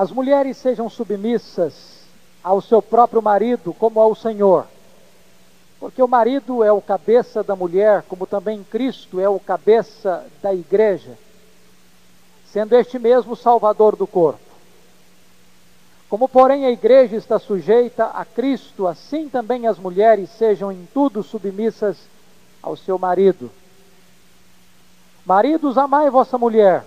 as mulheres sejam submissas ao seu próprio marido como ao Senhor. Porque o marido é o cabeça da mulher, como também Cristo é o cabeça da igreja, sendo este mesmo salvador do corpo. Como, porém, a igreja está sujeita a Cristo, assim também as mulheres sejam em tudo submissas ao seu marido. Maridos, amai vossa mulher,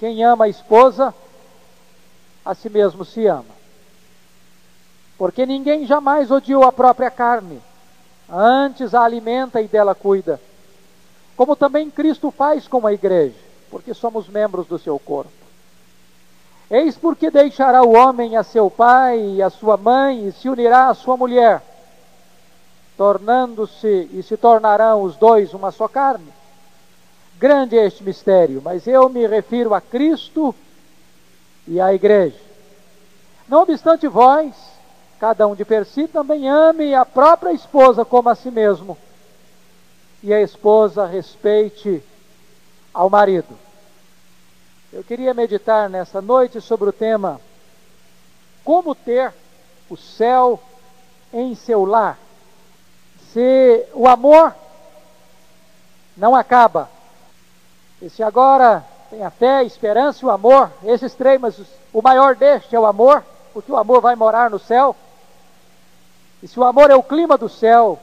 Quem ama a esposa, a si mesmo se ama. Porque ninguém jamais odiou a própria carne, antes a alimenta e dela cuida. Como também Cristo faz com a igreja, porque somos membros do seu corpo. Eis porque deixará o homem a seu pai e a sua mãe e se unirá à sua mulher, tornando-se e se tornarão os dois uma só carne. Grande é este mistério, mas eu me refiro a Cristo e à igreja. Não obstante vós, cada um de per si também ame a própria esposa como a si mesmo, e a esposa respeite ao marido. Eu queria meditar nessa noite sobre o tema como ter o céu em seu lar. Se o amor não acaba, e se agora tem a fé, a esperança e o amor, esses três, mas o maior deste é o amor, porque o amor vai morar no céu. E se o amor é o clima do céu,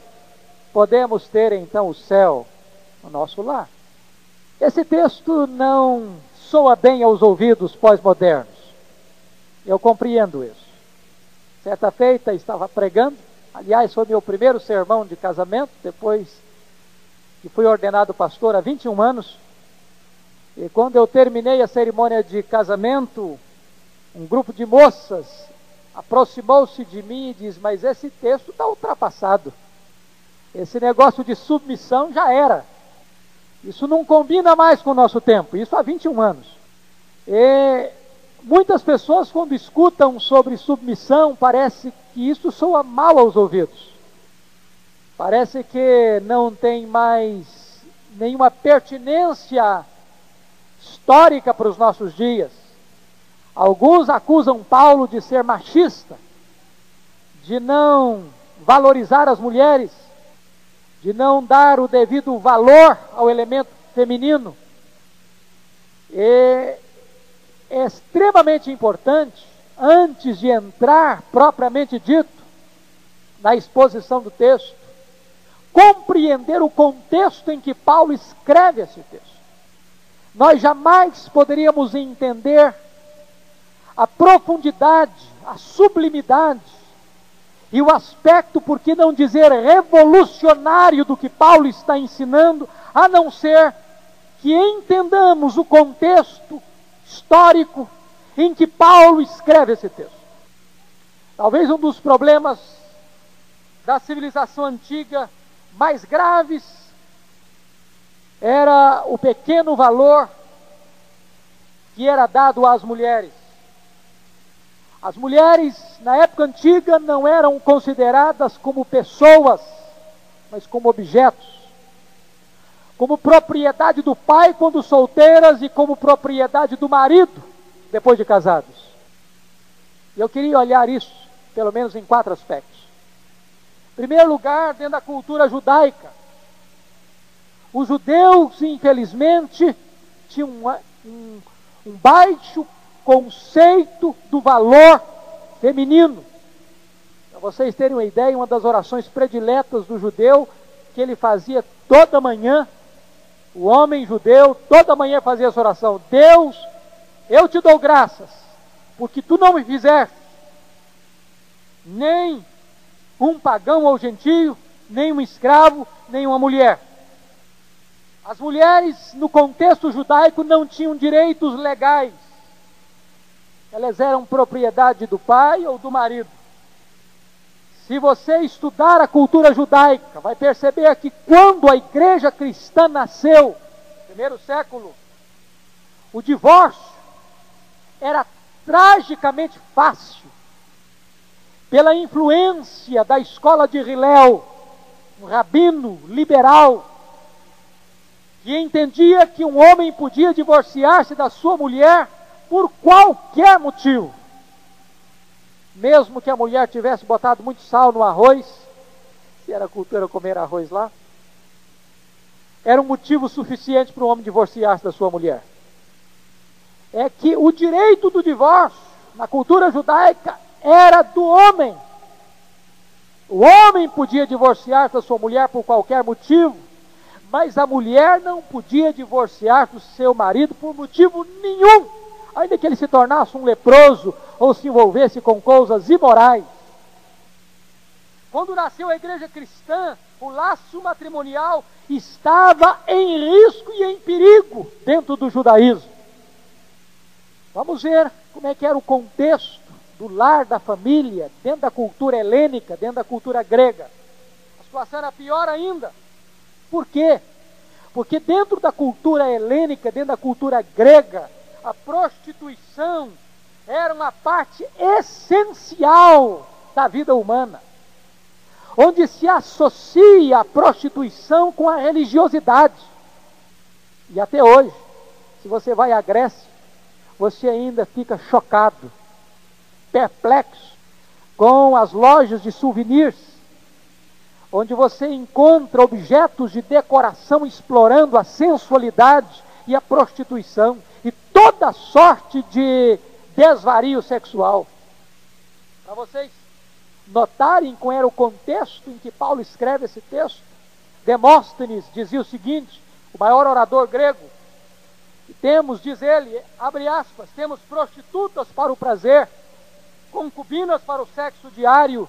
podemos ter então o céu no nosso lar. Esse texto não soa bem aos ouvidos pós-modernos. Eu compreendo isso. Certa feita estava pregando, aliás, foi meu primeiro sermão de casamento, depois que fui ordenado pastor há 21 anos. E quando eu terminei a cerimônia de casamento, um grupo de moças aproximou-se de mim e diz: Mas esse texto está ultrapassado. Esse negócio de submissão já era. Isso não combina mais com o nosso tempo. Isso há 21 anos. E muitas pessoas, quando escutam sobre submissão, parece que isso soa mal aos ouvidos. Parece que não tem mais nenhuma pertinência histórica para os nossos dias. Alguns acusam Paulo de ser machista, de não valorizar as mulheres, de não dar o devido valor ao elemento feminino. E é extremamente importante, antes de entrar propriamente dito na exposição do texto, compreender o contexto em que Paulo escreve esse texto. Nós jamais poderíamos entender a profundidade, a sublimidade e o aspecto, por que não dizer revolucionário do que Paulo está ensinando, a não ser que entendamos o contexto histórico em que Paulo escreve esse texto. Talvez um dos problemas da civilização antiga mais graves era o pequeno valor que era dado às mulheres. As mulheres, na época antiga, não eram consideradas como pessoas, mas como objetos. Como propriedade do pai quando solteiras e como propriedade do marido depois de casados. Eu queria olhar isso, pelo menos em quatro aspectos. Em primeiro lugar, dentro da cultura judaica, os judeus, infelizmente, tinham um, um, um baixo conceito do valor feminino. Para vocês terem uma ideia, uma das orações prediletas do judeu, que ele fazia toda manhã, o homem judeu, toda manhã fazia essa oração: Deus, eu te dou graças, porque tu não me fizeste nem um pagão ou gentio, nem um escravo, nem uma mulher. As mulheres, no contexto judaico, não tinham direitos legais elas eram propriedade do pai ou do marido. Se você estudar a cultura judaica, vai perceber que quando a igreja cristã nasceu, primeiro século, o divórcio era tragicamente fácil. Pela influência da escola de Hillel, um rabino liberal, que entendia que um homem podia divorciar-se da sua mulher por qualquer motivo mesmo que a mulher tivesse botado muito sal no arroz, se era cultura comer arroz lá, era um motivo suficiente para o homem divorciar-se da sua mulher. É que o direito do divórcio, na cultura judaica, era do homem. O homem podia divorciar da sua mulher por qualquer motivo, mas a mulher não podia divorciar do seu marido por motivo nenhum, ainda que ele se tornasse um leproso ou se envolvesse com coisas imorais. Quando nasceu a igreja cristã, o laço matrimonial estava em risco e em perigo dentro do judaísmo. Vamos ver como é que era o contexto do lar da família, dentro da cultura helênica, dentro da cultura grega. A situação era pior ainda. Por quê? Porque dentro da cultura helênica, dentro da cultura grega, a prostituição era uma parte essencial da vida humana, onde se associa a prostituição com a religiosidade. E até hoje, se você vai à Grécia, você ainda fica chocado, perplexo com as lojas de souvenirs, onde você encontra objetos de decoração explorando a sensualidade e a prostituição e toda sorte de desvario sexual. Para vocês notarem qual era o contexto em que Paulo escreve esse texto, Demóstenes dizia o seguinte, o maior orador grego, temos, diz ele, abre aspas, temos prostitutas para o prazer, concubinas para o sexo diário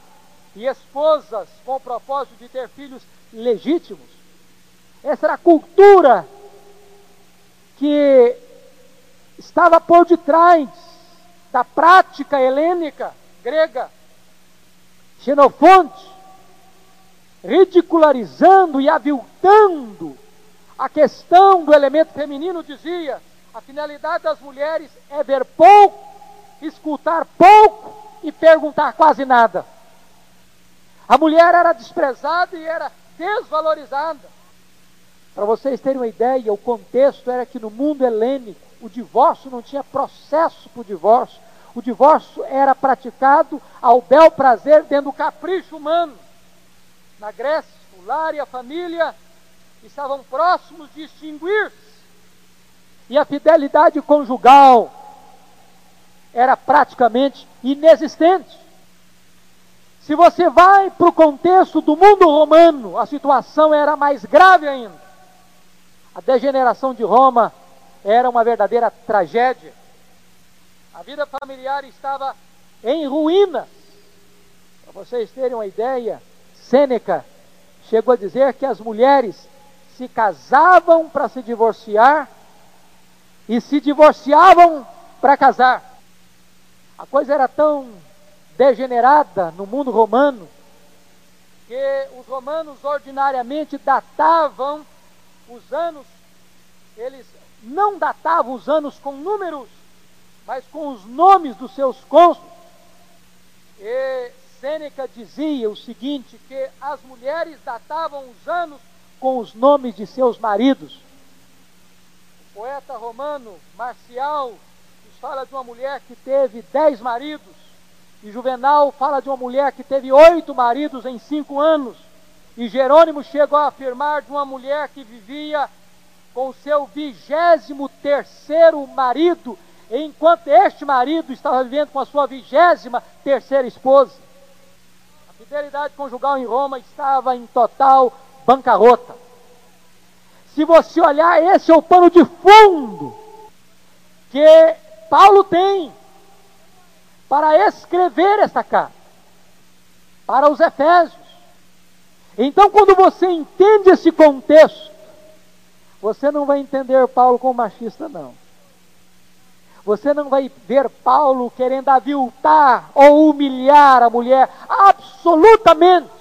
e esposas com o propósito de ter filhos legítimos. Essa era a cultura que estava por detrás da prática helênica grega, Xenofonte, ridicularizando e aviltando a questão do elemento feminino, dizia: a finalidade das mulheres é ver pouco, escutar pouco e perguntar quase nada. A mulher era desprezada e era desvalorizada. Para vocês terem uma ideia, o contexto era que no mundo helênico, o divórcio não tinha processo para o divórcio. O divórcio era praticado ao bel prazer dentro do capricho humano. Na Grécia, o lar e a família estavam próximos de extinguir-se. E a fidelidade conjugal era praticamente inexistente. Se você vai para o contexto do mundo romano, a situação era mais grave ainda. A degeneração de Roma era uma verdadeira tragédia. A vida familiar estava em ruínas. Para vocês terem uma ideia, Sêneca chegou a dizer que as mulheres se casavam para se divorciar e se divorciavam para casar. A coisa era tão degenerada no mundo romano que os romanos ordinariamente datavam os anos, eles não datavam os anos com números, mas com os nomes dos seus cônsules. E Sêneca dizia o seguinte: que as mulheres datavam os anos com os nomes de seus maridos. O poeta romano Marcial nos fala de uma mulher que teve dez maridos, e Juvenal fala de uma mulher que teve oito maridos em cinco anos. E Jerônimo chegou a afirmar de uma mulher que vivia com seu vigésimo terceiro marido, enquanto este marido estava vivendo com a sua vigésima terceira esposa. A fidelidade conjugal em Roma estava em total bancarrota. Se você olhar, esse é o pano de fundo que Paulo tem para escrever esta carta para os Efésios. Então, quando você entende esse contexto, você não vai entender Paulo como machista, não. Você não vai ver Paulo querendo aviltar ou humilhar a mulher, absolutamente.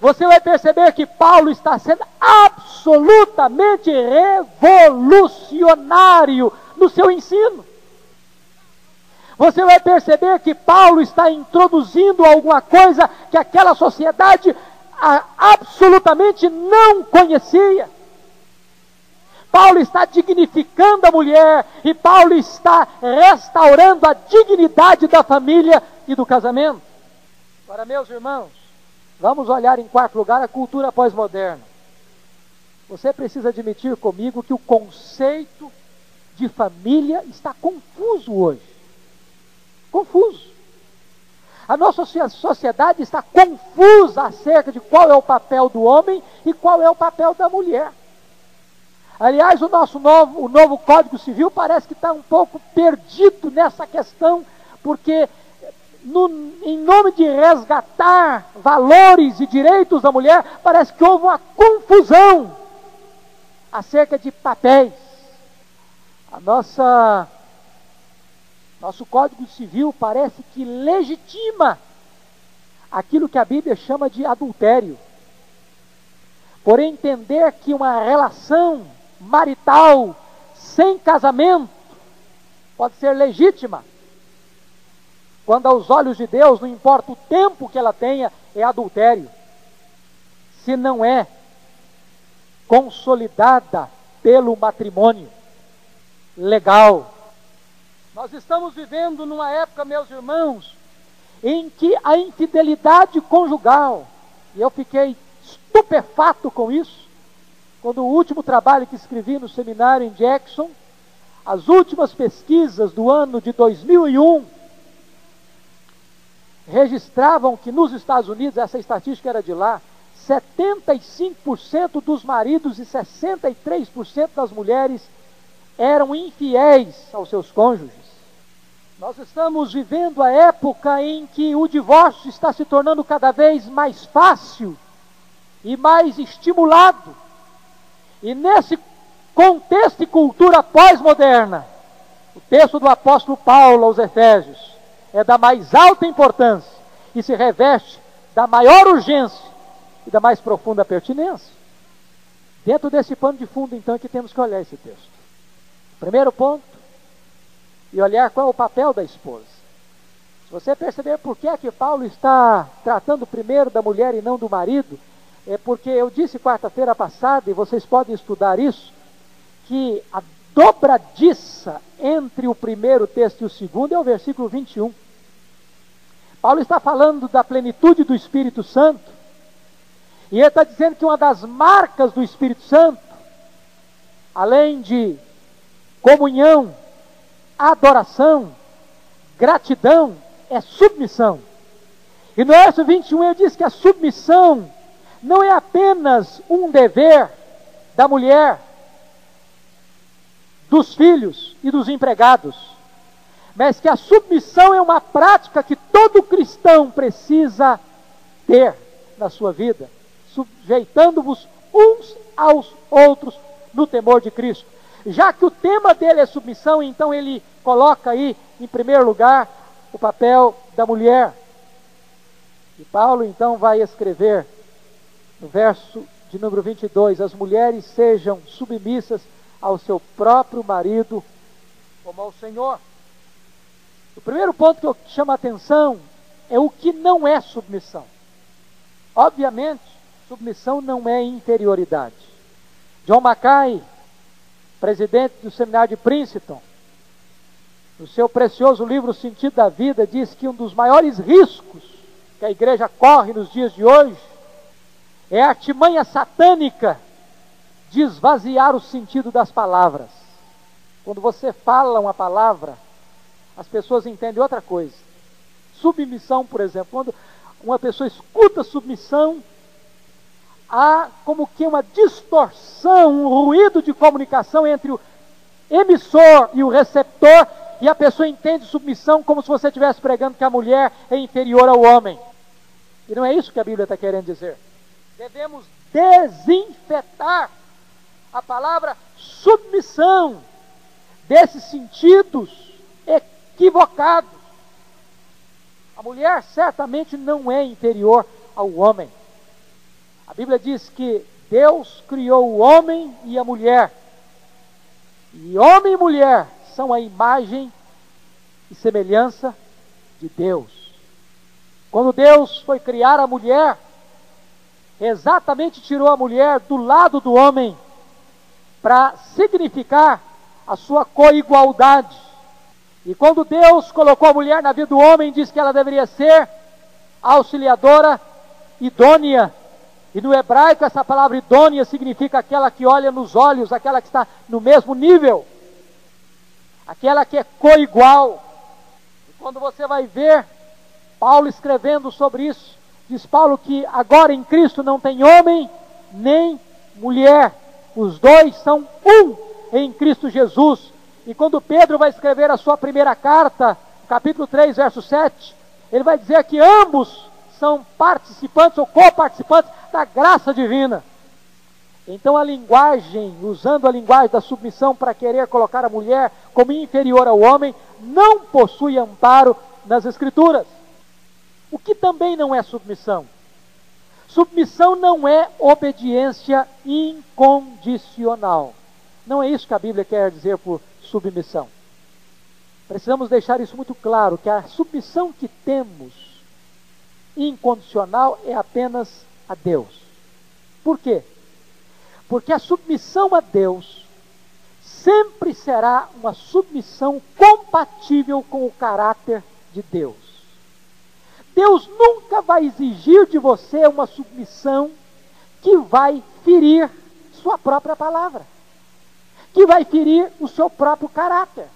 Você vai perceber que Paulo está sendo absolutamente revolucionário no seu ensino. Você vai perceber que Paulo está introduzindo alguma coisa que aquela sociedade absolutamente não conhecia. Paulo está dignificando a mulher e Paulo está restaurando a dignidade da família e do casamento. Para meus irmãos, vamos olhar em quarto lugar a cultura pós-moderna. Você precisa admitir comigo que o conceito de família está confuso hoje. Confuso. A nossa sociedade está confusa acerca de qual é o papel do homem e qual é o papel da mulher. Aliás, o nosso novo, o novo Código Civil parece que está um pouco perdido nessa questão, porque no, em nome de resgatar valores e direitos da mulher, parece que houve uma confusão acerca de papéis. A nossa nosso Código Civil parece que legitima aquilo que a Bíblia chama de adultério. Por entender que uma relação marital sem casamento pode ser legítima. Quando aos olhos de Deus, não importa o tempo que ela tenha, é adultério. Se não é consolidada pelo matrimônio legal. Nós estamos vivendo numa época, meus irmãos, em que a infidelidade conjugal, e eu fiquei estupefato com isso, quando o último trabalho que escrevi no seminário em Jackson, as últimas pesquisas do ano de 2001 registravam que nos Estados Unidos, essa estatística era de lá, 75% dos maridos e 63% das mulheres eram infiéis aos seus cônjuges. Nós estamos vivendo a época em que o divórcio está se tornando cada vez mais fácil e mais estimulado. E nesse contexto e cultura pós-moderna, o texto do apóstolo Paulo aos Efésios é da mais alta importância e se reveste da maior urgência e da mais profunda pertinência. Dentro desse pano de fundo, então, é que temos que olhar esse texto. Primeiro ponto, e olhar qual é o papel da esposa. Se você perceber por que é que Paulo está tratando primeiro da mulher e não do marido, é porque eu disse quarta-feira passada, e vocês podem estudar isso, que a dobradiça entre o primeiro texto e o segundo é o versículo 21. Paulo está falando da plenitude do Espírito Santo, e ele está dizendo que uma das marcas do Espírito Santo, além de comunhão, adoração, gratidão, é submissão. E no verso 21 ele diz que a submissão não é apenas um dever da mulher, dos filhos e dos empregados, mas que a submissão é uma prática que todo cristão precisa ter na sua vida, sujeitando-vos uns aos outros no temor de Cristo. Já que o tema dele é submissão, então ele coloca aí em primeiro lugar o papel da mulher. E Paulo então vai escrever no verso de número 22, as mulheres sejam submissas ao seu próprio marido como ao Senhor. O primeiro ponto que eu chamo a atenção é o que não é submissão. Obviamente, submissão não é inferioridade. John Mackay, presidente do seminário de Princeton, no seu precioso livro O Sentido da Vida, diz que um dos maiores riscos que a igreja corre nos dias de hoje é a artimanha satânica de esvaziar o sentido das palavras. Quando você fala uma palavra, as pessoas entendem outra coisa. Submissão, por exemplo, quando uma pessoa escuta submissão, há como que uma distorção, um ruído de comunicação entre o emissor e o receptor, e a pessoa entende submissão como se você estivesse pregando que a mulher é inferior ao homem. E não é isso que a Bíblia está querendo dizer devemos desinfetar a palavra submissão, desses sentidos equivocados. A mulher certamente não é inferior ao homem. A Bíblia diz que Deus criou o homem e a mulher. E homem e mulher são a imagem e semelhança de Deus. Quando Deus foi criar a mulher, exatamente tirou a mulher do lado do homem para significar a sua coigualdade. E quando Deus colocou a mulher na vida do homem, disse que ela deveria ser auxiliadora idônea. E no hebraico, essa palavra idônea significa aquela que olha nos olhos, aquela que está no mesmo nível, aquela que é coigual. E quando você vai ver Paulo escrevendo sobre isso, diz Paulo que agora em Cristo não tem homem nem mulher, os dois são um em Cristo Jesus. E quando Pedro vai escrever a sua primeira carta, capítulo 3, verso 7, ele vai dizer que ambos são participantes ou coparticipantes da graça divina. Então a linguagem, usando a linguagem da submissão para querer colocar a mulher como inferior ao homem, não possui amparo nas Escrituras. O que também não é submissão. Submissão não é obediência incondicional. Não é isso que a Bíblia quer dizer por submissão. Precisamos deixar isso muito claro: que a submissão que temos incondicional é apenas a Deus. Por quê? Porque a submissão a Deus sempre será uma submissão compatível com o caráter de Deus. Deus nunca vai exigir de você uma submissão que vai ferir sua própria palavra, que vai ferir o seu próprio caráter.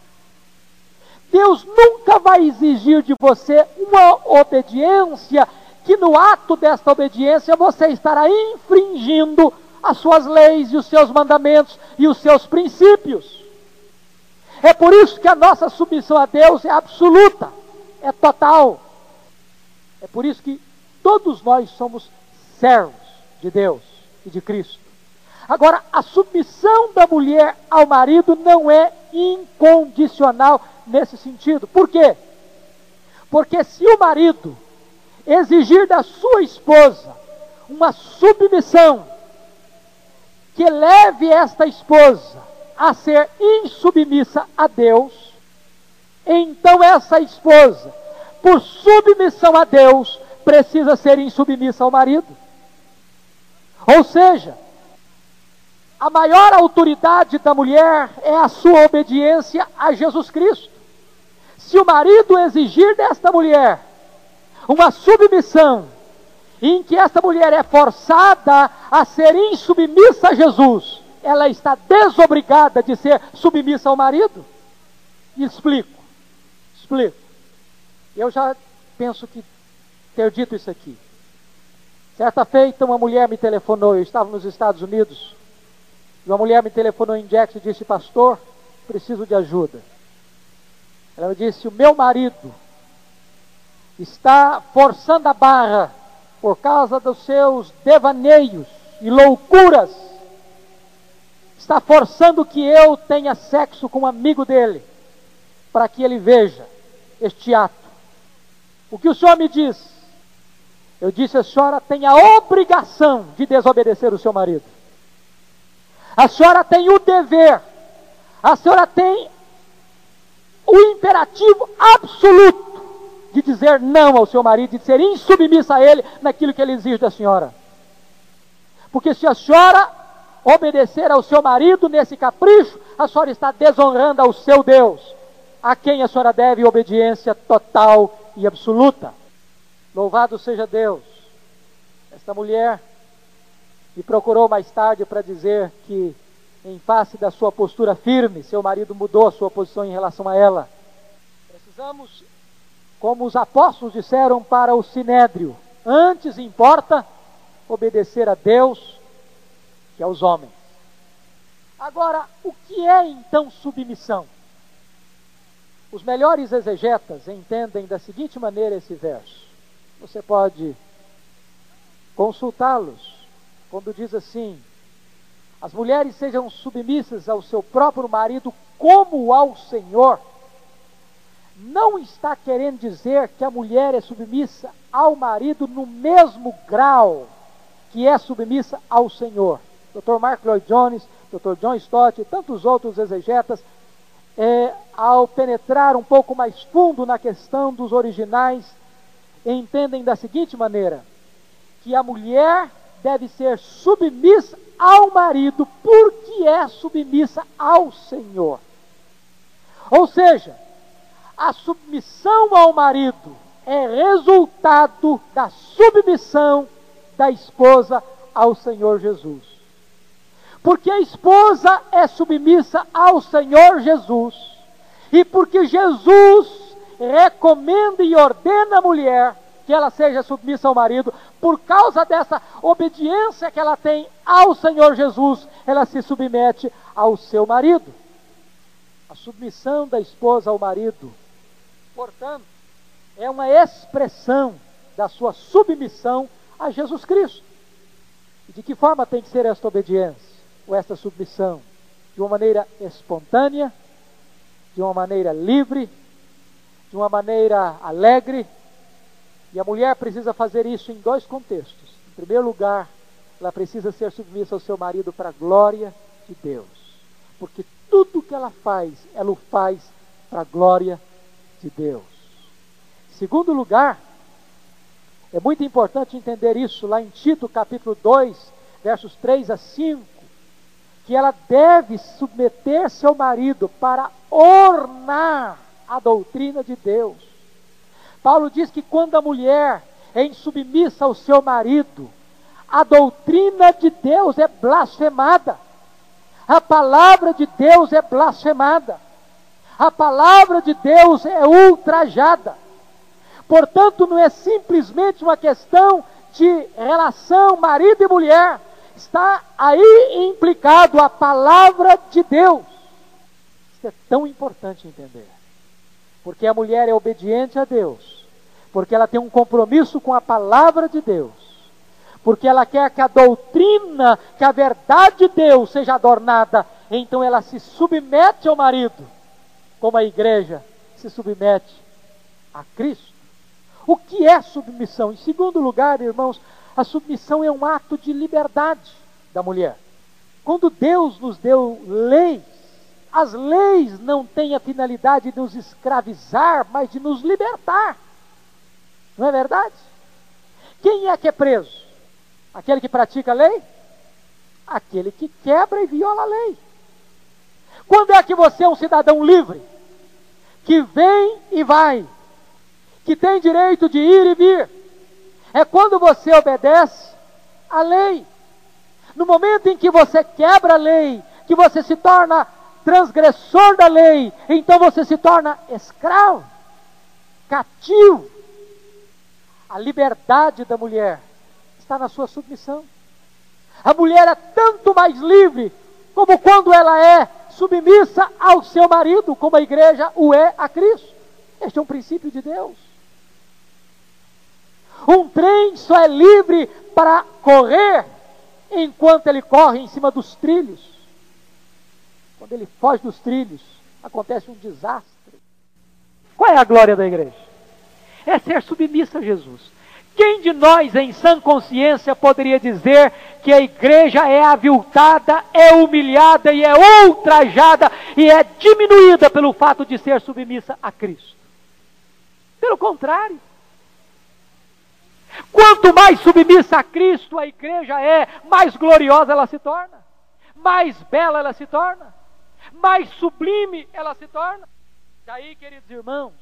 Deus nunca vai exigir de você uma obediência que no ato desta obediência você estará infringindo as suas leis e os seus mandamentos e os seus princípios. É por isso que a nossa submissão a Deus é absoluta, é total. É por isso que todos nós somos servos de Deus e de Cristo. Agora, a submissão da mulher ao marido não é incondicional nesse sentido. Por quê? Porque se o marido exigir da sua esposa uma submissão que leve esta esposa a ser insubmissa a Deus, então essa esposa por submissão a Deus, precisa ser insubmissa ao marido. Ou seja, a maior autoridade da mulher é a sua obediência a Jesus Cristo. Se o marido exigir desta mulher uma submissão, em que esta mulher é forçada a ser insubmissa a Jesus, ela está desobrigada de ser submissa ao marido? Explico. Explico. Eu já penso que ter dito isso aqui. Certa feita, uma mulher me telefonou, eu estava nos Estados Unidos, e uma mulher me telefonou em Jackson e disse: Pastor, preciso de ajuda. Ela disse: O meu marido está forçando a barra por causa dos seus devaneios e loucuras. Está forçando que eu tenha sexo com um amigo dele, para que ele veja este ato. O que o senhor me diz? Eu disse: a senhora tem a obrigação de desobedecer o seu marido. A senhora tem o dever. A senhora tem o imperativo absoluto de dizer não ao seu marido, de ser insubmissa a ele naquilo que ele exige da senhora. Porque se a senhora obedecer ao seu marido nesse capricho, a senhora está desonrando ao seu Deus, a quem a senhora deve obediência total e absoluta. Louvado seja Deus. Esta mulher me procurou mais tarde para dizer que, em face da sua postura firme, seu marido mudou a sua posição em relação a ela. Precisamos, como os apóstolos disseram para o sinédrio, antes importa obedecer a Deus que aos homens. Agora, o que é então submissão? Os melhores exegetas entendem da seguinte maneira esse verso. Você pode consultá-los quando diz assim: As mulheres sejam submissas ao seu próprio marido como ao Senhor, não está querendo dizer que a mulher é submissa ao marido no mesmo grau que é submissa ao Senhor. Dr. Mark Lloyd Jones, Dr. John Stott e tantos outros exegetas, é, ao penetrar um pouco mais fundo na questão dos originais, entendem da seguinte maneira: que a mulher deve ser submissa ao marido porque é submissa ao Senhor. Ou seja, a submissão ao marido é resultado da submissão da esposa ao Senhor Jesus. Porque a esposa é submissa ao Senhor Jesus, e porque Jesus recomenda e ordena a mulher que ela seja submissa ao marido, por causa dessa obediência que ela tem ao Senhor Jesus, ela se submete ao seu marido. A submissão da esposa ao marido, portanto, é uma expressão da sua submissão a Jesus Cristo. E de que forma tem que ser esta obediência, ou esta submissão? De uma maneira espontânea, de uma maneira livre, de uma maneira alegre. E a mulher precisa fazer isso em dois contextos. Em primeiro lugar, ela precisa ser submissa ao seu marido para a glória de Deus. Porque tudo que ela faz, ela o faz para a glória de Deus. Em segundo lugar, é muito importante entender isso lá em Tito, capítulo 2, versos 3 a 5, que ela deve submeter-se ao marido para ornar a doutrina de Deus. Paulo diz que quando a mulher é insubmissa ao seu marido, a doutrina de Deus é blasfemada. A palavra de Deus é blasfemada. A palavra de Deus é ultrajada. Portanto, não é simplesmente uma questão de relação marido e mulher. Está aí implicado a palavra de Deus. Isso é tão importante entender. Porque a mulher é obediente a Deus. Porque ela tem um compromisso com a palavra de Deus. Porque ela quer que a doutrina, que a verdade de Deus seja adornada. Então ela se submete ao marido, como a igreja se submete a Cristo. O que é submissão? Em segundo lugar, irmãos, a submissão é um ato de liberdade da mulher. Quando Deus nos deu leis, as leis não têm a finalidade de nos escravizar, mas de nos libertar. Não é verdade? Quem é que é preso? Aquele que pratica a lei? Aquele que quebra e viola a lei. Quando é que você é um cidadão livre? Que vem e vai, que tem direito de ir e vir. É quando você obedece à lei. No momento em que você quebra a lei, que você se torna transgressor da lei, então você se torna escravo, cativo. A liberdade da mulher está na sua submissão. A mulher é tanto mais livre como quando ela é submissa ao seu marido, como a igreja o é a Cristo. Este é um princípio de Deus. Um trem só é livre para correr enquanto ele corre em cima dos trilhos. Quando ele foge dos trilhos, acontece um desastre. Qual é a glória da igreja? É ser submissa a Jesus. Quem de nós, em sã consciência, poderia dizer que a igreja é aviltada, é humilhada e é ultrajada e é diminuída pelo fato de ser submissa a Cristo? Pelo contrário. Quanto mais submissa a Cristo a igreja é, mais gloriosa ela se torna, mais bela ela se torna, mais sublime ela se torna. Daí, queridos irmãos,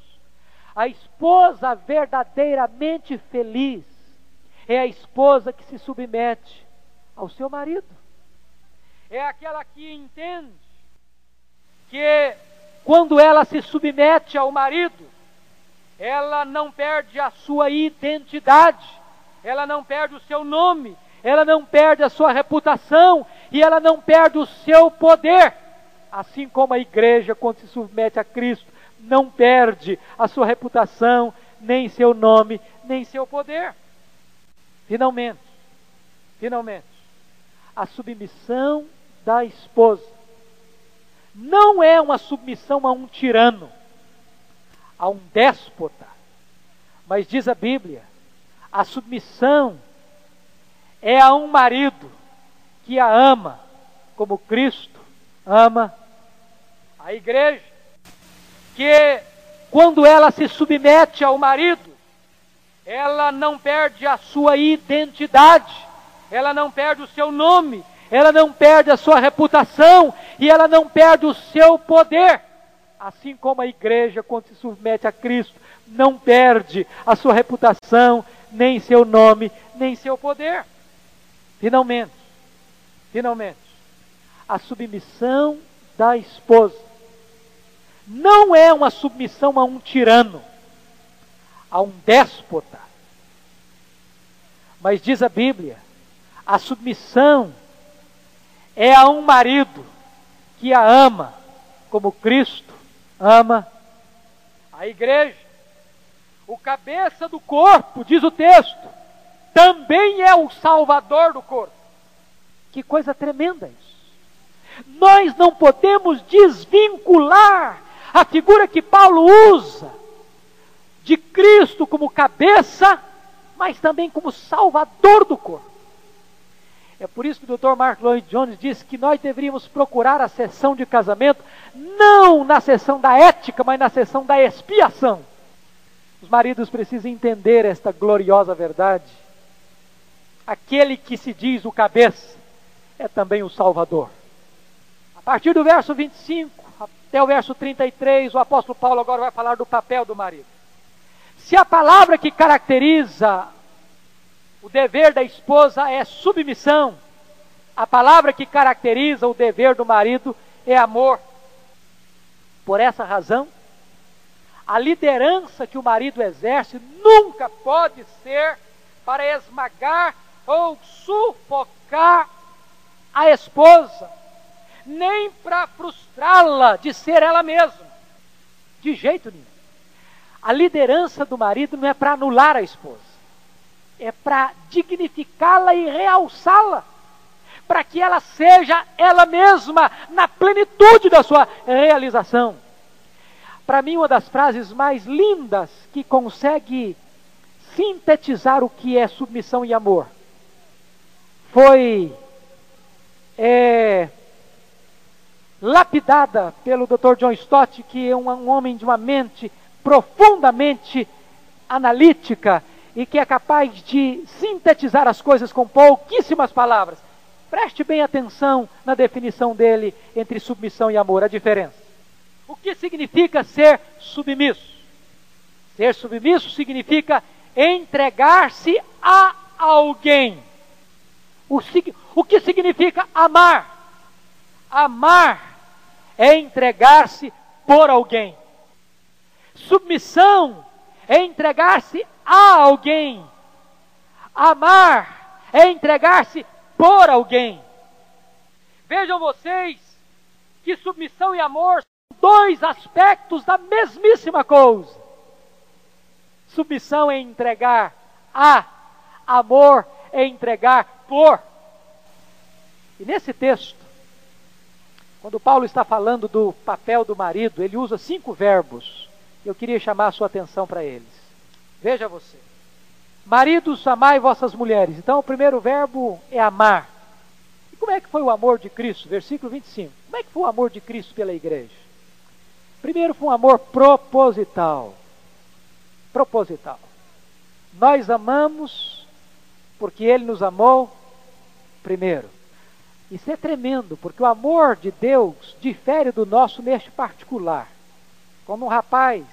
a esposa verdadeiramente feliz é a esposa que se submete ao seu marido. É aquela que entende que quando ela se submete ao marido, ela não perde a sua identidade, ela não perde o seu nome, ela não perde a sua reputação e ela não perde o seu poder. Assim como a igreja, quando se submete a Cristo, não perde a sua reputação, nem seu nome, nem seu poder. Finalmente, finalmente, a submissão da esposa não é uma submissão a um tirano, a um déspota, mas diz a Bíblia, a submissão é a um marido que a ama como Cristo ama a igreja, que quando ela se submete ao marido, ela não perde a sua identidade, ela não perde o seu nome, ela não perde a sua reputação e ela não perde o seu poder. Assim como a igreja, quando se submete a Cristo, não perde a sua reputação, nem seu nome, nem seu poder. Finalmente, finalmente, a submissão da esposa não é uma submissão a um tirano, a um déspota. Mas diz a Bíblia, a submissão é a um marido que a ama, como Cristo ama a igreja. O cabeça do corpo, diz o texto, também é o salvador do corpo. Que coisa tremenda isso. Nós não podemos desvincular a figura que Paulo usa de Cristo como cabeça, mas também como salvador do corpo. É por isso que o Dr. Mark Lloyd Jones diz que nós deveríamos procurar a sessão de casamento não na sessão da ética, mas na sessão da expiação. Os maridos precisam entender esta gloriosa verdade. Aquele que se diz o cabeça é também o Salvador. A partir do verso 25 até o verso 33, o apóstolo Paulo agora vai falar do papel do marido. Se a palavra que caracteriza o dever da esposa é submissão, a palavra que caracteriza o dever do marido é amor. Por essa razão, a liderança que o marido exerce nunca pode ser para esmagar ou sufocar a esposa, nem para frustrá-la de ser ela mesma. De jeito nenhum. A liderança do marido não é para anular a esposa, é para dignificá-la e realçá-la, para que ela seja ela mesma na plenitude da sua realização. Para mim, uma das frases mais lindas que consegue sintetizar o que é submissão e amor foi é, lapidada pelo Dr. John Stott, que é um, homem de uma mente profundamente analítica e que é capaz de sintetizar as coisas com pouquíssimas palavras. Preste bem atenção na definição dele entre submissão e amor, a diferença. O que significa ser submisso? Ser submisso significa entregar-se a alguém. O, o que significa amar? Amar é entregar-se por alguém. Submissão é entregar-se a alguém. Amar é entregar-se por alguém. Vejam vocês que submissão e amor são dois aspectos da mesmíssima coisa. Submissão é entregar a, amor é entregar por. E nesse texto, quando Paulo está falando do papel do marido, ele usa cinco verbos. Eu queria chamar a sua atenção para eles. Veja você. Maridos, amai vossas mulheres. Então, o primeiro verbo é amar. E como é que foi o amor de Cristo? Versículo 25. Como é que foi o amor de Cristo pela igreja? Primeiro foi um amor proposital. Proposital. Nós amamos porque Ele nos amou primeiro. Isso é tremendo, porque o amor de Deus difere do nosso neste particular. Quando um rapaz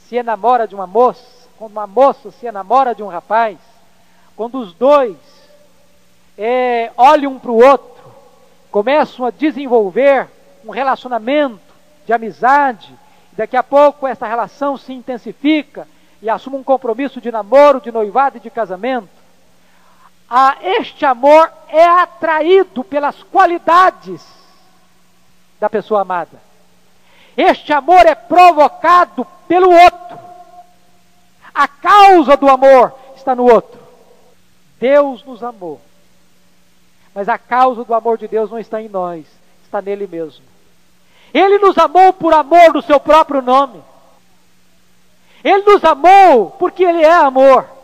se enamora de uma moça, quando uma moça se enamora de um rapaz, quando os dois é, olham um para o outro, começam a desenvolver um relacionamento de amizade, daqui a pouco essa relação se intensifica e assume um compromisso de namoro, de noivado e de casamento, a este amor é atraído pelas qualidades da pessoa amada. Este amor é provocado pelo outro. A causa do amor está no outro. Deus nos amou. Mas a causa do amor de Deus não está em nós, está nele mesmo. Ele nos amou por amor do seu próprio nome. Ele nos amou porque Ele é amor.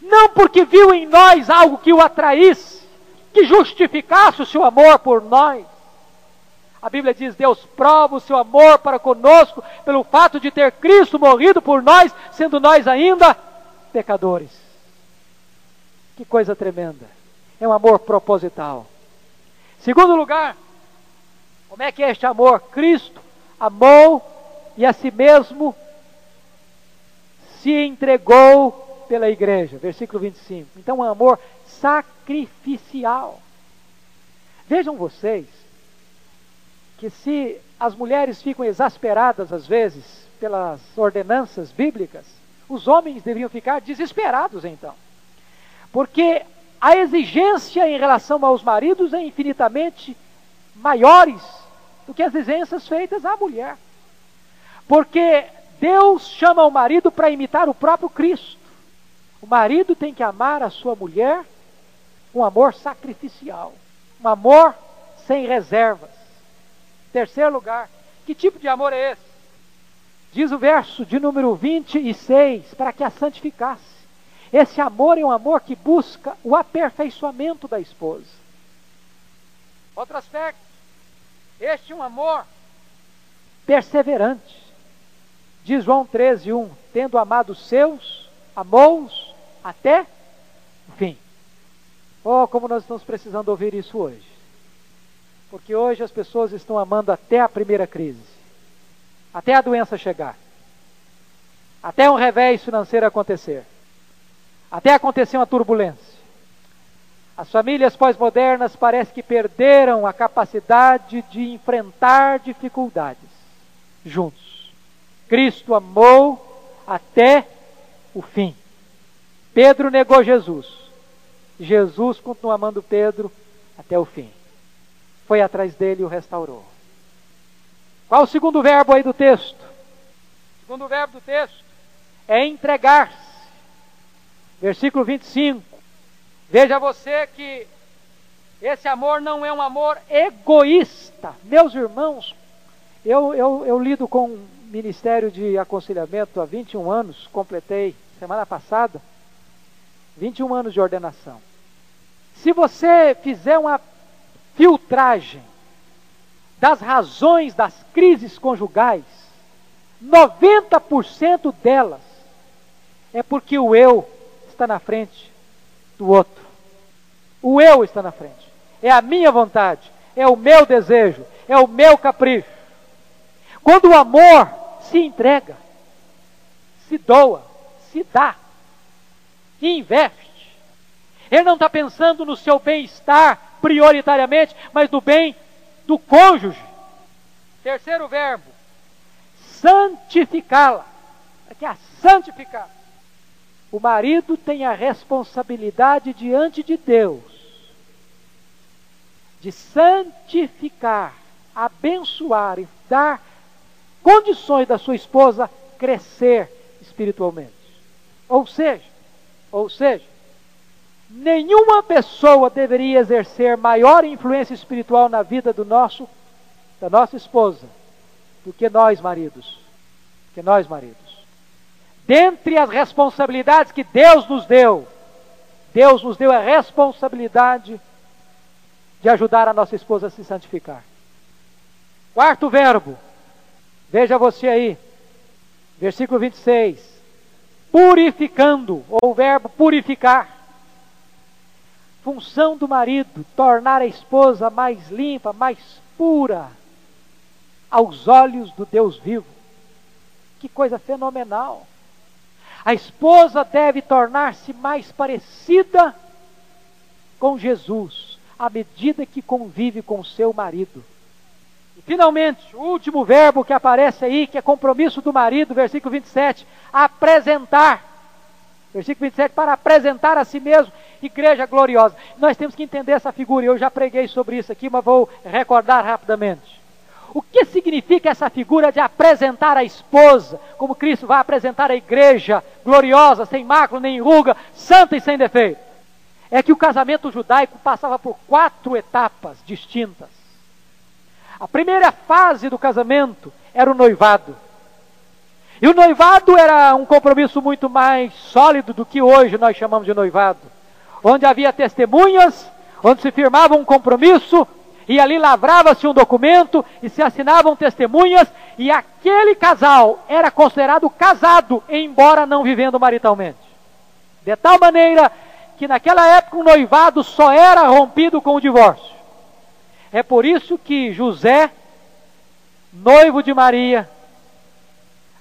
Não porque viu em nós algo que o atraísse, que justificasse o seu amor por nós. A Bíblia diz: Deus prova o seu amor para conosco pelo fato de ter Cristo morrido por nós, sendo nós ainda pecadores. Que coisa tremenda. É um amor proposital. Segundo lugar, como é que é este amor? Cristo amou e a si mesmo se entregou pela igreja. Versículo 25. Então, um amor sacrificial. Vejam vocês que se as mulheres ficam exasperadas às vezes pelas ordenanças bíblicas, os homens deveriam ficar desesperados então. Porque a exigência em relação aos maridos é infinitamente maiores do que as exigências feitas à mulher. Porque Deus chama o marido para imitar o próprio Cristo. O marido tem que amar a sua mulher com amor sacrificial, um amor sem reservas. Terceiro lugar, que tipo de amor é esse? Diz o verso de número 26, para que a santificasse. Esse amor é um amor que busca o aperfeiçoamento da esposa. Outro aspecto, este é um amor perseverante. Diz João 13, 1: Tendo amado seus, amou-os até o fim. Oh, como nós estamos precisando ouvir isso hoje. Porque hoje as pessoas estão amando até a primeira crise, até a doença chegar, até um revés financeiro acontecer, até acontecer uma turbulência. As famílias pós-modernas parece que perderam a capacidade de enfrentar dificuldades juntos. Cristo amou até o fim. Pedro negou Jesus. Jesus continuou amando Pedro até o fim. Foi atrás dele e o restaurou. Qual o segundo verbo aí do texto? O segundo verbo do texto é entregar-se. Versículo 25. Veja você que esse amor não é um amor egoísta. Meus irmãos, eu, eu, eu lido com ministério de aconselhamento há 21 anos, completei semana passada, 21 anos de ordenação. Se você fizer uma filtragem das razões das crises conjugais, 90% delas é porque o eu está na frente do outro. O eu está na frente. É a minha vontade, é o meu desejo, é o meu capricho. Quando o amor se entrega, se doa, se dá, investe, ele não está pensando no seu bem-estar prioritariamente, mas no bem do cônjuge. Terceiro verbo, santificá-la. Aqui é santificar. O marido tem a responsabilidade diante de Deus de santificar, abençoar e dar condições da sua esposa crescer espiritualmente. Ou seja, ou seja, nenhuma pessoa deveria exercer maior influência espiritual na vida do nosso, da nossa esposa, do que nós maridos, que nós maridos. Dentre as responsabilidades que Deus nos deu, Deus nos deu a responsabilidade de ajudar a nossa esposa a se santificar. Quarto verbo, veja você aí, versículo 26. Purificando, ou o verbo purificar função do marido tornar a esposa mais limpa, mais pura aos olhos do Deus vivo. Que coisa fenomenal! A esposa deve tornar-se mais parecida com Jesus à medida que convive com seu marido. Finalmente, o último verbo que aparece aí, que é compromisso do marido, versículo 27, apresentar. Versículo 27, para apresentar a si mesmo igreja gloriosa. Nós temos que entender essa figura, eu já preguei sobre isso aqui, mas vou recordar rapidamente. O que significa essa figura de apresentar a esposa, como Cristo vai apresentar a igreja gloriosa, sem mácula nem ruga, santa e sem defeito? É que o casamento judaico passava por quatro etapas distintas. A primeira fase do casamento era o noivado. E o noivado era um compromisso muito mais sólido do que hoje nós chamamos de noivado, onde havia testemunhas, onde se firmava um compromisso, e ali lavrava-se um documento e se assinavam testemunhas, e aquele casal era considerado casado, embora não vivendo maritalmente. De tal maneira que naquela época o noivado só era rompido com o divórcio. É por isso que José, noivo de Maria,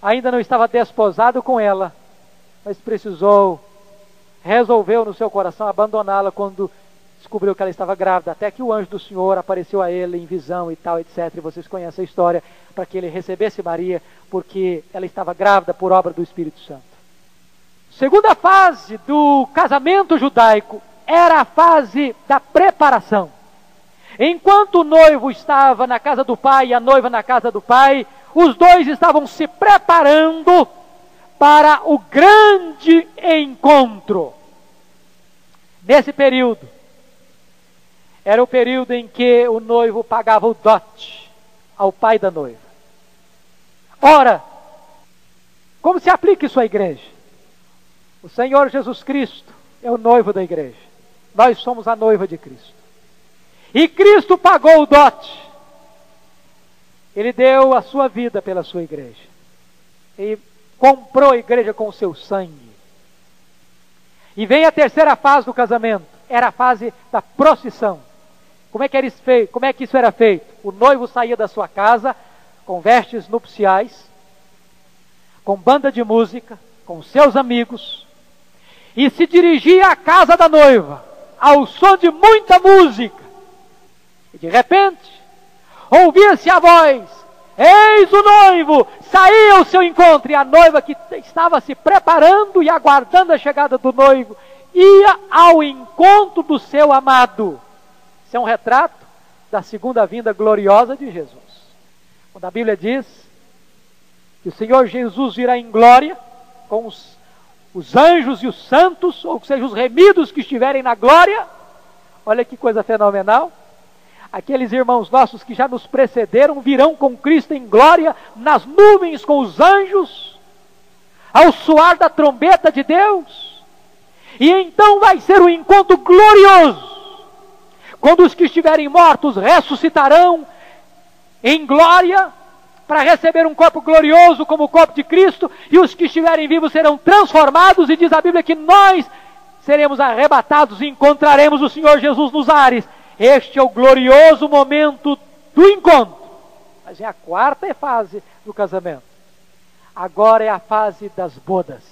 ainda não estava desposado com ela, mas precisou, resolveu no seu coração abandoná-la quando descobriu que ela estava grávida, até que o anjo do Senhor apareceu a ele em visão e tal, etc. E vocês conhecem a história, para que ele recebesse Maria, porque ela estava grávida por obra do Espírito Santo. Segunda fase do casamento judaico era a fase da preparação. Enquanto o noivo estava na casa do pai e a noiva na casa do pai, os dois estavam se preparando para o grande encontro. Nesse período, era o período em que o noivo pagava o dote ao pai da noiva. Ora, como se aplica isso à igreja? O Senhor Jesus Cristo é o noivo da igreja. Nós somos a noiva de Cristo. E Cristo pagou o dote. Ele deu a sua vida pela sua igreja. E comprou a igreja com o seu sangue. E vem a terceira fase do casamento. Era a fase da procissão. Como é que, era feito? Como é que isso era feito? O noivo saía da sua casa com vestes nupciais, com banda de música, com seus amigos, e se dirigia à casa da noiva, ao som de muita música. De repente, ouvia-se a voz: Eis o noivo! Saía ao seu encontro, e a noiva que estava se preparando e aguardando a chegada do noivo, ia ao encontro do seu amado. Isso é um retrato da segunda vinda gloriosa de Jesus. Quando a Bíblia diz que o Senhor Jesus virá em glória com os, os anjos e os santos, ou seja, os remidos que estiverem na glória, olha que coisa fenomenal aqueles irmãos nossos que já nos precederam virão com Cristo em glória nas nuvens com os anjos, ao soar da trombeta de Deus. E então vai ser um encontro glorioso, quando os que estiverem mortos ressuscitarão em glória para receber um corpo glorioso como o corpo de Cristo, e os que estiverem vivos serão transformados, e diz a Bíblia que nós seremos arrebatados e encontraremos o Senhor Jesus nos ares este é o glorioso momento do encontro. Mas é a quarta fase do casamento. Agora é a fase das bodas.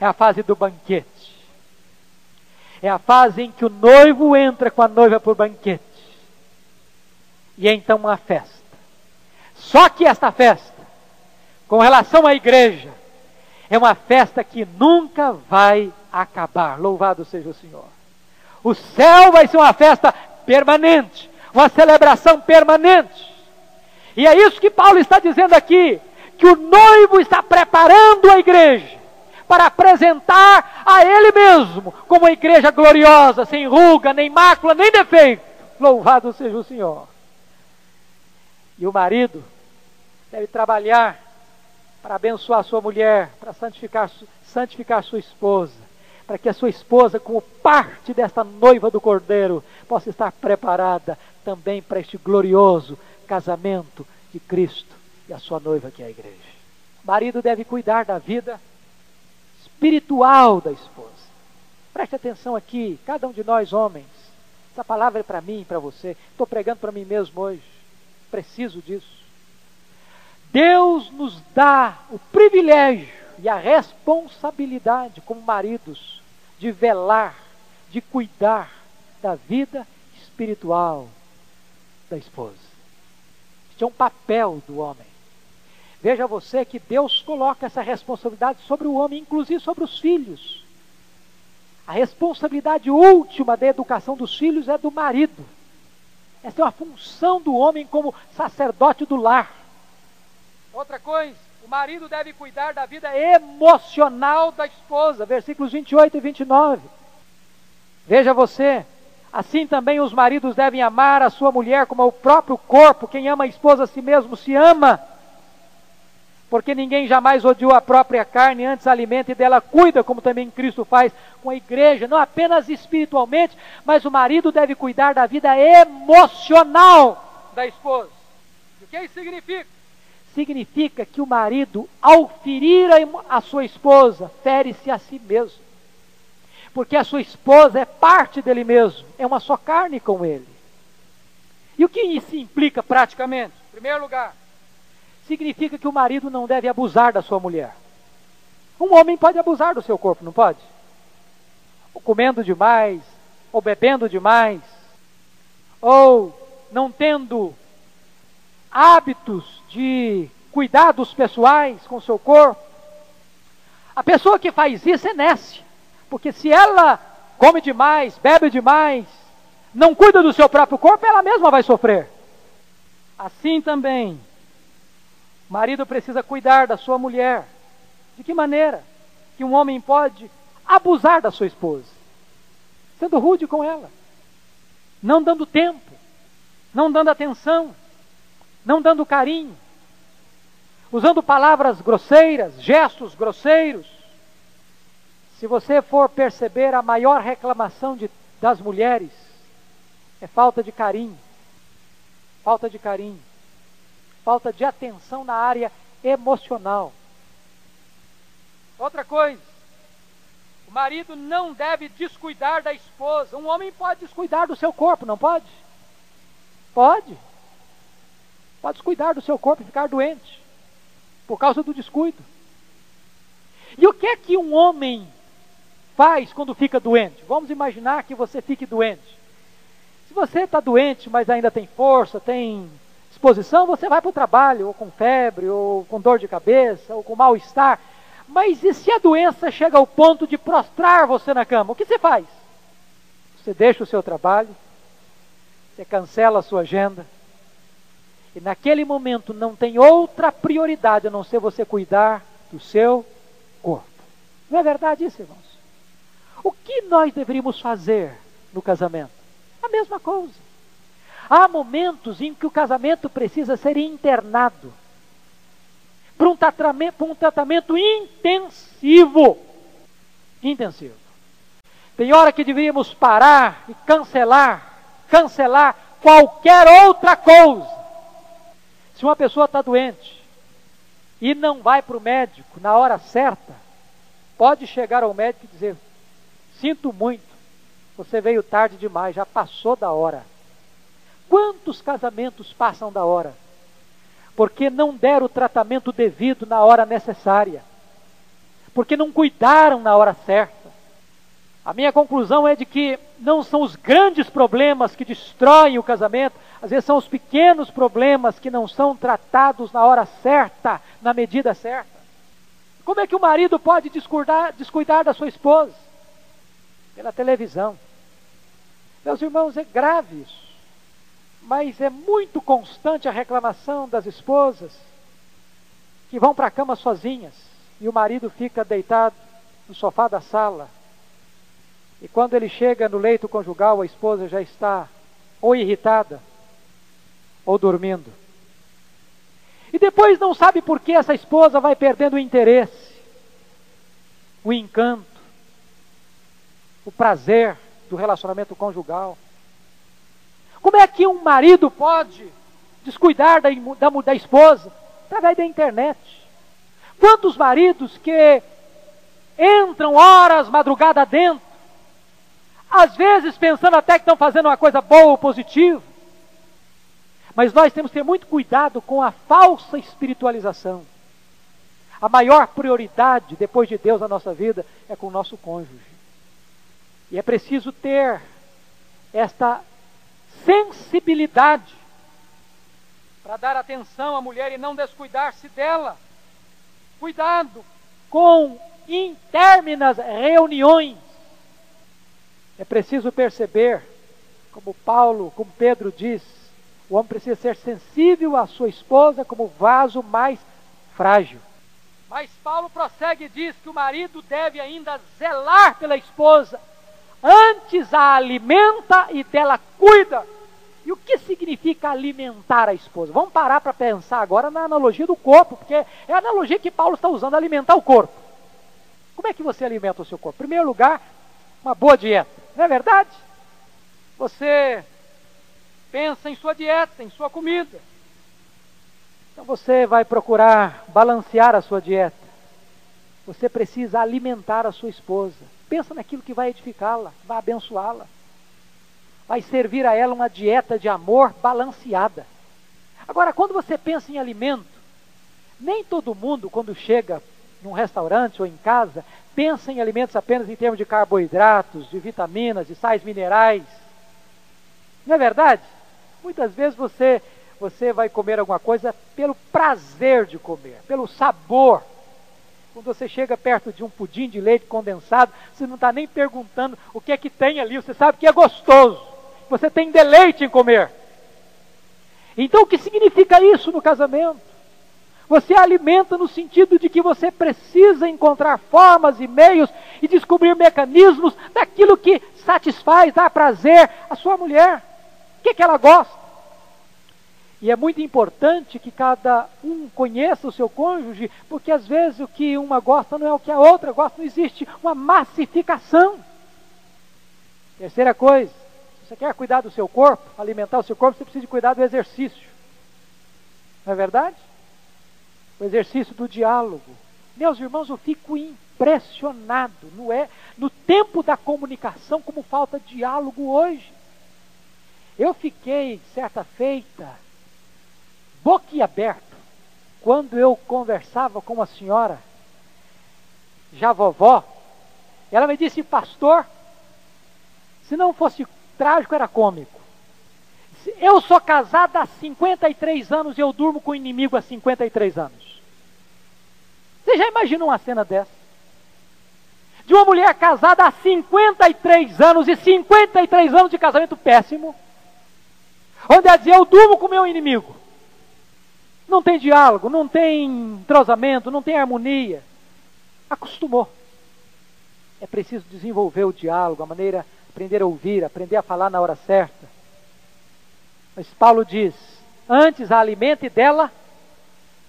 É a fase do banquete. É a fase em que o noivo entra com a noiva por banquete. E é então uma festa. Só que esta festa, com relação à igreja, é uma festa que nunca vai acabar. Louvado seja o Senhor. O céu vai ser uma festa permanente, uma celebração permanente. E é isso que Paulo está dizendo aqui: que o noivo está preparando a igreja para apresentar a ele mesmo como uma igreja gloriosa, sem ruga, nem mácula, nem defeito. Louvado seja o Senhor. E o marido deve trabalhar para abençoar sua mulher, para santificar, santificar sua esposa para que a sua esposa, como parte desta noiva do Cordeiro, possa estar preparada também para este glorioso casamento de Cristo e a sua noiva, que é a igreja. O marido deve cuidar da vida espiritual da esposa. Preste atenção aqui, cada um de nós, homens. Essa palavra é para mim e para você. Estou pregando para mim mesmo hoje. Preciso disso. Deus nos dá o privilégio e a responsabilidade como maridos de velar, de cuidar da vida espiritual da esposa. Este é um papel do homem. Veja você que Deus coloca essa responsabilidade sobre o homem, inclusive sobre os filhos. A responsabilidade última da educação dos filhos é do marido. Essa é uma função do homem como sacerdote do lar. Outra coisa, o marido deve cuidar da vida emocional da esposa, versículos 28 e 29. Veja você, Assim também os maridos devem amar a sua mulher como o próprio corpo. Quem ama a esposa a si mesmo se ama. Porque ninguém jamais odiou a própria carne, antes alimenta e dela cuida, como também Cristo faz com a igreja, não apenas espiritualmente, mas o marido deve cuidar da vida emocional da esposa. O que isso significa? Significa que o marido, ao ferir a sua esposa, fere-se a si mesmo porque a sua esposa é parte dele mesmo, é uma só carne com ele. E o que isso implica praticamente? Em primeiro lugar, significa que o marido não deve abusar da sua mulher. Um homem pode abusar do seu corpo, não pode? Ou comendo demais, ou bebendo demais, ou não tendo hábitos de cuidados pessoais com seu corpo. A pessoa que faz isso é nécia. Porque se ela come demais, bebe demais, não cuida do seu próprio corpo, ela mesma vai sofrer. Assim também, o marido precisa cuidar da sua mulher. De que maneira que um homem pode abusar da sua esposa? Sendo rude com ela, não dando tempo, não dando atenção, não dando carinho, usando palavras grosseiras, gestos grosseiros, se você for perceber, a maior reclamação de, das mulheres é falta de carinho, falta de carinho, falta de atenção na área emocional. Outra coisa, o marido não deve descuidar da esposa. Um homem pode descuidar do seu corpo, não pode? Pode. Pode descuidar do seu corpo e ficar doente por causa do descuido. E o que é que um homem faz quando fica doente? Vamos imaginar que você fique doente. Se você está doente, mas ainda tem força, tem disposição, você vai para o trabalho, ou com febre, ou com dor de cabeça, ou com mal-estar. Mas e se a doença chega ao ponto de prostrar você na cama? O que você faz? Você deixa o seu trabalho, você cancela a sua agenda, e naquele momento não tem outra prioridade a não ser você cuidar do seu corpo. Não é verdade isso, irmãos? O que nós deveríamos fazer no casamento? A mesma coisa. Há momentos em que o casamento precisa ser internado para um tratamento, um tratamento intensivo. Intensivo. Tem hora que deveríamos parar e cancelar, cancelar qualquer outra coisa. Se uma pessoa está doente e não vai para o médico na hora certa, pode chegar ao médico e dizer: Sinto muito, você veio tarde demais, já passou da hora. Quantos casamentos passam da hora? Porque não deram o tratamento devido na hora necessária. Porque não cuidaram na hora certa. A minha conclusão é de que não são os grandes problemas que destroem o casamento, às vezes são os pequenos problemas que não são tratados na hora certa, na medida certa. Como é que o marido pode descuidar, descuidar da sua esposa? pela televisão. Meus irmãos, é grave isso. Mas é muito constante a reclamação das esposas que vão para a cama sozinhas e o marido fica deitado no sofá da sala. E quando ele chega no leito conjugal, a esposa já está ou irritada ou dormindo. E depois não sabe por que essa esposa vai perdendo o interesse, o encanto o prazer do relacionamento conjugal. Como é que um marido pode descuidar da, da, da esposa? Através da internet. Quantos maridos que entram horas, madrugada dentro, às vezes pensando até que estão fazendo uma coisa boa ou positiva, mas nós temos que ter muito cuidado com a falsa espiritualização. A maior prioridade depois de Deus na nossa vida é com o nosso cônjuge. E é preciso ter esta sensibilidade para dar atenção à mulher e não descuidar-se dela. Cuidado com interminas reuniões. É preciso perceber, como Paulo, como Pedro diz, o homem precisa ser sensível à sua esposa como vaso mais frágil. Mas Paulo prossegue e diz que o marido deve ainda zelar pela esposa Antes a alimenta e dela cuida. E o que significa alimentar a esposa? Vamos parar para pensar agora na analogia do corpo, porque é a analogia que Paulo está usando, alimentar o corpo. Como é que você alimenta o seu corpo? Em primeiro lugar, uma boa dieta. Não é verdade? Você pensa em sua dieta, em sua comida. Então você vai procurar balancear a sua dieta. Você precisa alimentar a sua esposa. Pensa naquilo que vai edificá-la, vai abençoá-la. Vai servir a ela uma dieta de amor balanceada. Agora, quando você pensa em alimento, nem todo mundo, quando chega num restaurante ou em casa, pensa em alimentos apenas em termos de carboidratos, de vitaminas, de sais minerais. Não é verdade? Muitas vezes você, você vai comer alguma coisa pelo prazer de comer, pelo sabor. Quando você chega perto de um pudim de leite condensado, você não está nem perguntando o que é que tem ali, você sabe que é gostoso. Você tem deleite em comer. Então, o que significa isso no casamento? Você alimenta no sentido de que você precisa encontrar formas e meios e descobrir mecanismos daquilo que satisfaz, dá prazer à sua mulher. O que, que ela gosta? E é muito importante que cada um conheça o seu cônjuge, porque às vezes o que uma gosta não é o que a outra gosta, não existe uma massificação. Terceira coisa, se você quer cuidar do seu corpo, alimentar o seu corpo, você precisa cuidar do exercício. Não é verdade? O exercício do diálogo. Meus irmãos, eu fico impressionado, não é? No tempo da comunicação, como falta diálogo hoje. Eu fiquei, certa feita, boquiaberto quando eu conversava com uma senhora, já vovó. Ela me disse, pastor, se não fosse trágico, era cômico. Eu sou casada há 53 anos e eu durmo com o inimigo há 53 anos. Você já imaginou uma cena dessa? De uma mulher casada há 53 anos e 53 anos de casamento péssimo Onde ela dizia, eu durmo com o meu inimigo. Não tem diálogo, não tem entrosamento, não tem harmonia. Acostumou. É preciso desenvolver o diálogo, a maneira, aprender a ouvir, aprender a falar na hora certa. Mas Paulo diz: antes a alimenta e dela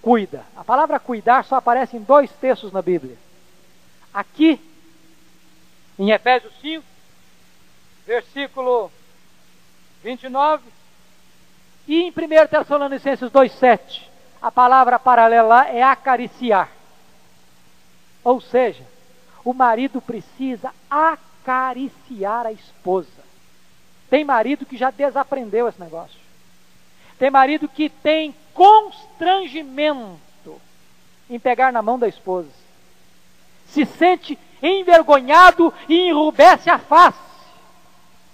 cuida. A palavra cuidar só aparece em dois textos na Bíblia. Aqui, em Efésios 5, versículo 29, e em 1 Tessalonicenses 2,7, a palavra paralela é acariciar. Ou seja, o marido precisa acariciar a esposa. Tem marido que já desaprendeu esse negócio. Tem marido que tem constrangimento em pegar na mão da esposa. Se sente envergonhado e enrubesce a face.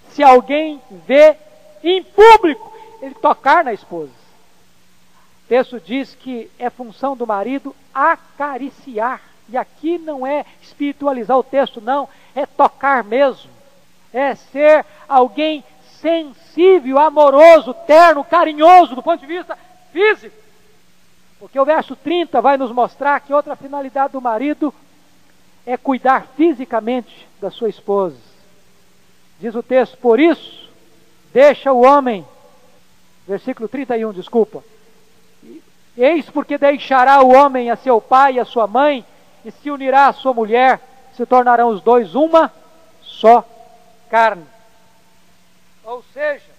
Se alguém vê em público ele tocar na esposa. O texto diz que é função do marido acariciar. E aqui não é espiritualizar o texto, não, é tocar mesmo. É ser alguém sensível, amoroso, terno, carinhoso do ponto de vista físico. Porque o verso 30 vai nos mostrar que outra finalidade do marido é cuidar fisicamente da sua esposa. Diz o texto: Por isso, deixa o homem versículo 31, desculpa. Eis porque deixará o homem a seu pai e a sua mãe, e se unirá à sua mulher, se tornarão os dois uma só carne. Ou seja,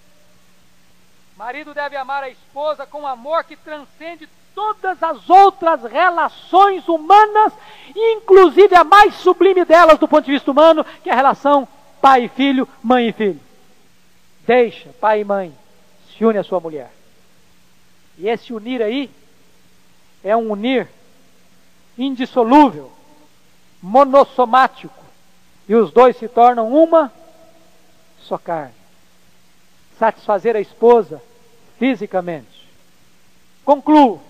marido deve amar a esposa com amor que transcende todas as outras relações humanas, inclusive a mais sublime delas do ponto de vista humano, que é a relação pai e filho, mãe e filho. Deixa pai e mãe se une à sua mulher. E esse unir aí é um unir indissolúvel, monossomático, e os dois se tornam uma só carne. Satisfazer a esposa fisicamente. Concluo.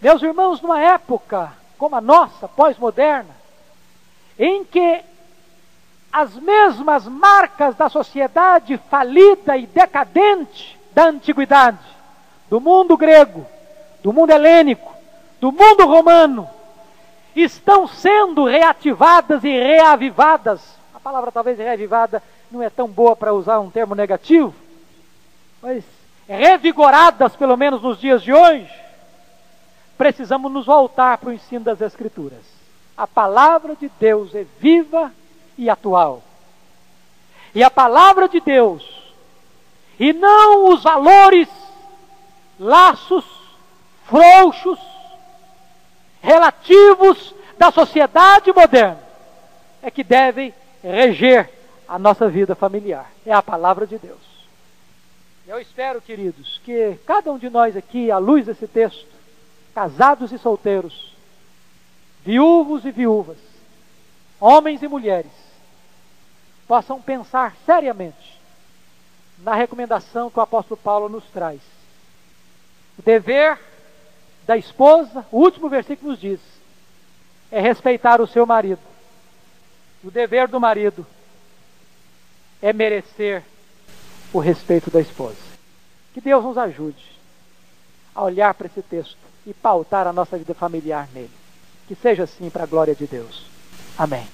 Meus irmãos, numa época como a nossa, pós-moderna, em que as mesmas marcas da sociedade falida e decadente da antiguidade, do mundo grego, do mundo helênico, do mundo romano, estão sendo reativadas e reavivadas. A palavra talvez revivada não é tão boa para usar um termo negativo, mas revigoradas, pelo menos nos dias de hoje, precisamos nos voltar para o ensino das Escrituras. A palavra de Deus é viva e atual. E a palavra de Deus, e não os valores, laços, frouxos, relativos da sociedade moderna, é que devem reger a nossa vida familiar. É a palavra de Deus. Eu espero, queridos, que cada um de nós aqui, à luz desse texto, casados e solteiros, viúvos e viúvas, homens e mulheres, possam pensar seriamente na recomendação que o apóstolo Paulo nos traz. O dever da esposa, o último versículo nos diz, é respeitar o seu marido. O dever do marido é merecer o respeito da esposa. Que Deus nos ajude a olhar para esse texto e pautar a nossa vida familiar nele. Que seja assim para a glória de Deus. Amém.